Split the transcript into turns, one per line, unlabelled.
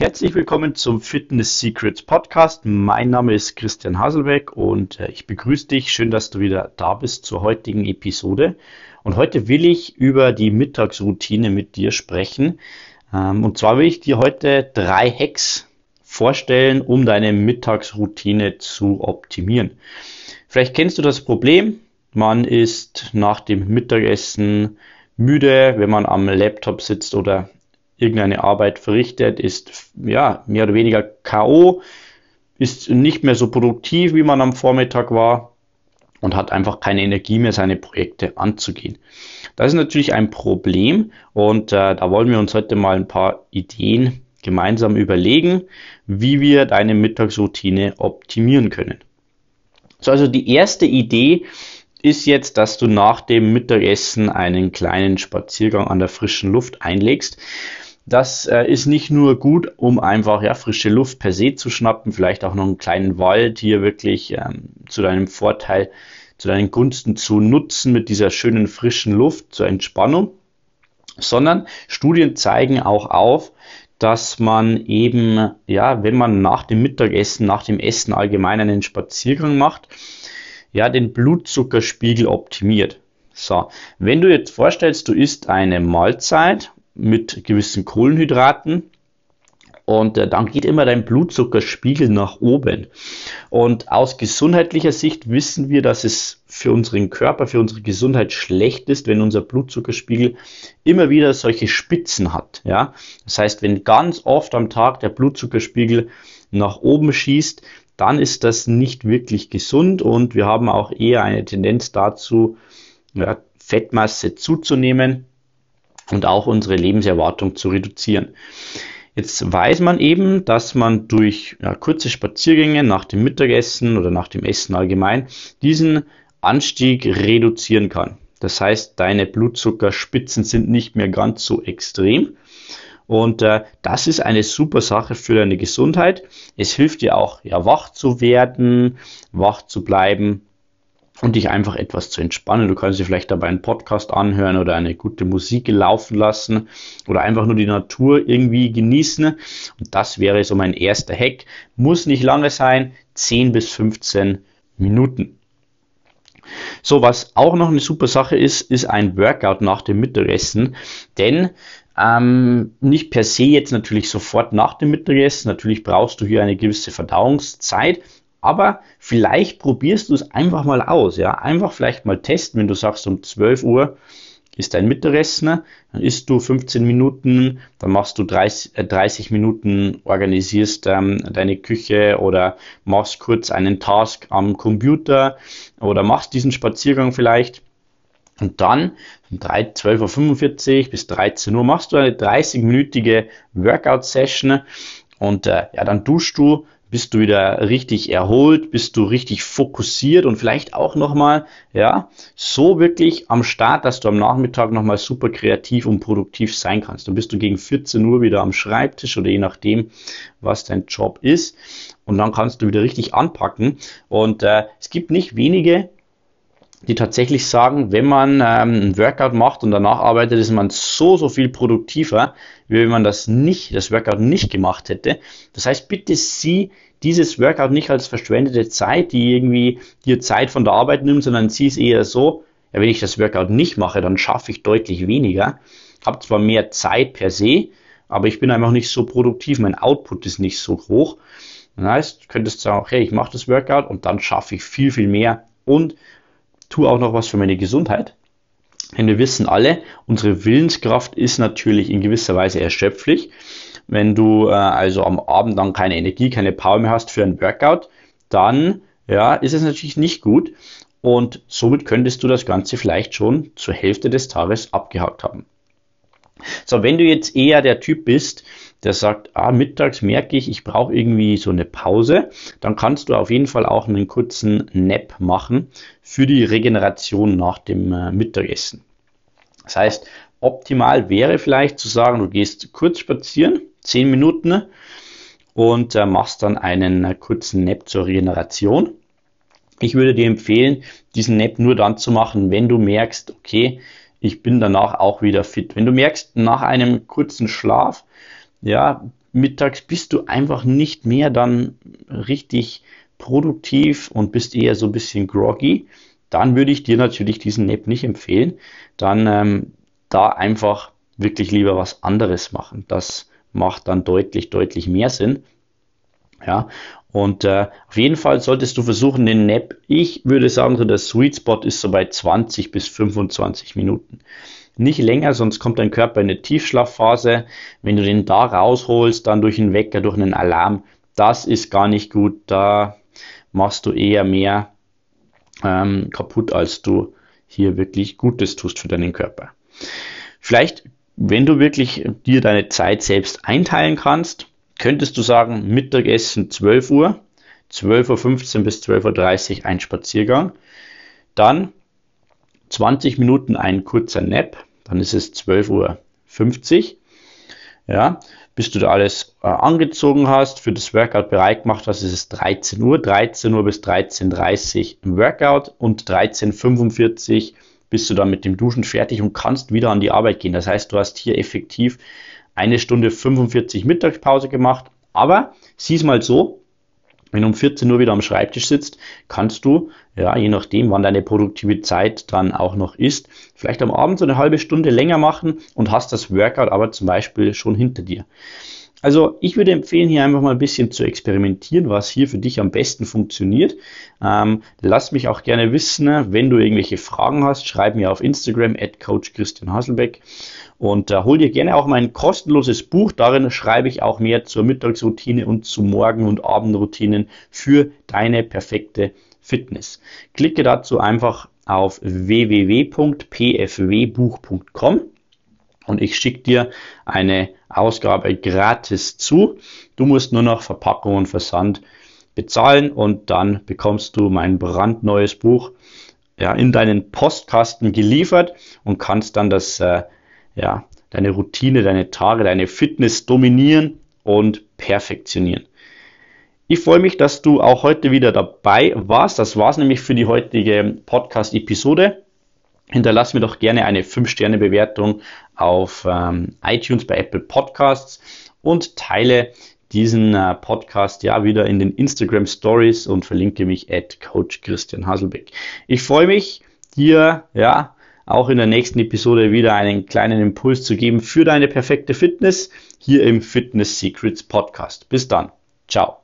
Herzlich willkommen zum Fitness Secrets Podcast. Mein Name ist Christian Haselbeck und äh, ich begrüße dich. Schön, dass du wieder da bist zur heutigen Episode. Und heute will ich über die Mittagsroutine mit dir sprechen. Ähm, und zwar will ich dir heute drei Hacks vorstellen, um deine Mittagsroutine zu optimieren. Vielleicht kennst du das Problem. Man ist nach dem Mittagessen müde, wenn man am Laptop sitzt oder irgendeine Arbeit verrichtet, ist ja mehr oder weniger K.O., ist nicht mehr so produktiv, wie man am Vormittag war und hat einfach keine Energie mehr, seine Projekte anzugehen. Das ist natürlich ein Problem und äh, da wollen wir uns heute mal ein paar Ideen gemeinsam überlegen, wie wir deine Mittagsroutine optimieren können. So, also die erste Idee ist jetzt, dass du nach dem Mittagessen einen kleinen Spaziergang an der frischen Luft einlegst. Das äh, ist nicht nur gut, um einfach ja, frische Luft per se zu schnappen, vielleicht auch noch einen kleinen Wald hier wirklich ähm, zu deinem Vorteil, zu deinen Gunsten zu nutzen mit dieser schönen frischen Luft zur Entspannung, sondern Studien zeigen auch auf, dass man eben, ja, wenn man nach dem Mittagessen, nach dem Essen allgemein einen Spaziergang macht, ja, den Blutzuckerspiegel optimiert. So, wenn du jetzt vorstellst, du isst eine Mahlzeit mit gewissen Kohlenhydraten und äh, dann geht immer dein Blutzuckerspiegel nach oben. Und aus gesundheitlicher Sicht wissen wir, dass es für unseren Körper, für unsere Gesundheit schlecht ist, wenn unser Blutzuckerspiegel immer wieder solche Spitzen hat. Ja? Das heißt, wenn ganz oft am Tag der Blutzuckerspiegel nach oben schießt, dann ist das nicht wirklich gesund und wir haben auch eher eine Tendenz dazu, ja, Fettmasse zuzunehmen und auch unsere Lebenserwartung zu reduzieren. Jetzt weiß man eben, dass man durch ja, kurze Spaziergänge nach dem Mittagessen oder nach dem Essen allgemein diesen Anstieg reduzieren kann. Das heißt, deine Blutzuckerspitzen sind nicht mehr ganz so extrem. Und äh, das ist eine super Sache für deine Gesundheit. Es hilft dir auch, ja, wach zu werden, wach zu bleiben und dich einfach etwas zu entspannen. Du kannst dir vielleicht dabei einen Podcast anhören oder eine gute Musik laufen lassen oder einfach nur die Natur irgendwie genießen. Und das wäre so mein erster Hack. Muss nicht lange sein, 10 bis 15 Minuten. So, was auch noch eine super Sache ist, ist ein Workout nach dem Mittagessen. Denn ähm, nicht per se jetzt natürlich sofort nach dem Mittagessen. Natürlich brauchst du hier eine gewisse Verdauungszeit. Aber vielleicht probierst du es einfach mal aus, ja. Einfach vielleicht mal testen, wenn du sagst, um 12 Uhr ist dein Mittagessen, dann isst du 15 Minuten, dann machst du 30, äh, 30 Minuten, organisierst ähm, deine Küche oder machst kurz einen Task am Computer oder machst diesen Spaziergang vielleicht. Und dann um 12.45 Uhr bis 13 Uhr machst du eine 30-minütige Workout-Session und äh, ja, dann duschst du, bist du wieder richtig erholt, bist du richtig fokussiert und vielleicht auch nochmal, ja, so wirklich am Start, dass du am Nachmittag nochmal super kreativ und produktiv sein kannst. Dann bist du gegen 14 Uhr wieder am Schreibtisch oder je nachdem, was dein Job ist. Und dann kannst du wieder richtig anpacken. Und äh, es gibt nicht wenige, die tatsächlich sagen, wenn man ähm, ein Workout macht und danach arbeitet, ist man so, so viel produktiver, wie wenn man das nicht, das Workout nicht gemacht hätte. Das heißt, bitte sieh dieses Workout nicht als verschwendete Zeit, die irgendwie dir Zeit von der Arbeit nimmt, sondern sieh es eher so, ja, wenn ich das Workout nicht mache, dann schaffe ich deutlich weniger. Habe zwar mehr Zeit per se, aber ich bin einfach nicht so produktiv, mein Output ist nicht so hoch. Das heißt, du könntest sagen, okay, ich mache das Workout und dann schaffe ich viel, viel mehr und tue auch noch was für meine Gesundheit. Denn wir wissen alle, unsere Willenskraft ist natürlich in gewisser Weise erschöpflich. Wenn du äh, also am Abend dann keine Energie, keine Power mehr hast für ein Workout, dann ja, ist es natürlich nicht gut. Und somit könntest du das Ganze vielleicht schon zur Hälfte des Tages abgehakt haben. So, wenn du jetzt eher der Typ bist, der sagt, ah, mittags merke ich, ich brauche irgendwie so eine Pause, dann kannst du auf jeden Fall auch einen kurzen Nap machen für die Regeneration nach dem äh, Mittagessen. Das heißt, optimal wäre vielleicht zu sagen, du gehst kurz spazieren, 10 Minuten und äh, machst dann einen äh, kurzen Nap zur Regeneration. Ich würde dir empfehlen, diesen Nap nur dann zu machen, wenn du merkst, okay, ich bin danach auch wieder fit. Wenn du merkst, nach einem kurzen Schlaf, ja, mittags bist du einfach nicht mehr dann richtig produktiv und bist eher so ein bisschen groggy, dann würde ich dir natürlich diesen Nap nicht empfehlen. Dann ähm, da einfach wirklich lieber was anderes machen. Das macht dann deutlich, deutlich mehr Sinn. Ja, und äh, auf jeden Fall solltest du versuchen, den Nap, ich würde sagen, so der Sweet Spot ist so bei 20 bis 25 Minuten. Nicht länger, sonst kommt dein Körper in eine Tiefschlafphase. Wenn du den da rausholst, dann durch einen Wecker, durch einen Alarm, das ist gar nicht gut. Da machst du eher mehr ähm, kaputt, als du hier wirklich Gutes tust für deinen Körper. Vielleicht, wenn du wirklich dir deine Zeit selbst einteilen kannst, könntest du sagen, Mittagessen 12 Uhr, 12.15 Uhr bis 12.30 Uhr ein Spaziergang, dann 20 Minuten ein kurzer Nap, dann ist es 12.50 Uhr, ja, bis du da alles äh, angezogen hast, für das Workout bereit gemacht hast, ist es 13 Uhr, 13 Uhr bis 13.30 Uhr Workout und 13.45 Uhr bist du dann mit dem Duschen fertig und kannst wieder an die Arbeit gehen. Das heißt, du hast hier effektiv eine Stunde 45 Mittagspause gemacht. Aber sieh's mal so, wenn du um 14 Uhr wieder am Schreibtisch sitzt, kannst du, ja, je nachdem, wann deine produktive Zeit dann auch noch ist, vielleicht am Abend so eine halbe Stunde länger machen und hast das Workout aber zum Beispiel schon hinter dir. Also ich würde empfehlen, hier einfach mal ein bisschen zu experimentieren, was hier für dich am besten funktioniert. Ähm, lass mich auch gerne wissen, wenn du irgendwelche Fragen hast, schreib mir auf Instagram at Coach Christian Hasselbeck und äh, hol dir gerne auch mein kostenloses Buch. Darin schreibe ich auch mehr zur Mittagsroutine und zu Morgen- und Abendroutinen für deine perfekte Fitness. Klicke dazu einfach auf www.pfwbuch.com und ich schicke dir eine Ausgabe gratis zu. Du musst nur noch Verpackung und Versand bezahlen und dann bekommst du mein brandneues Buch ja, in deinen Postkasten geliefert und kannst dann das, äh, ja, deine Routine, deine Tage, deine Fitness dominieren und perfektionieren. Ich freue mich, dass du auch heute wieder dabei warst. Das war es nämlich für die heutige Podcast-Episode. Hinterlass mir doch gerne eine 5-Sterne-Bewertung auf ähm, iTunes bei Apple Podcasts und teile diesen äh, Podcast ja wieder in den Instagram Stories und verlinke mich at Coach Christian Haselbeck. Ich freue mich, dir ja auch in der nächsten Episode wieder einen kleinen Impuls zu geben für deine perfekte Fitness hier im Fitness Secrets Podcast. Bis dann. Ciao.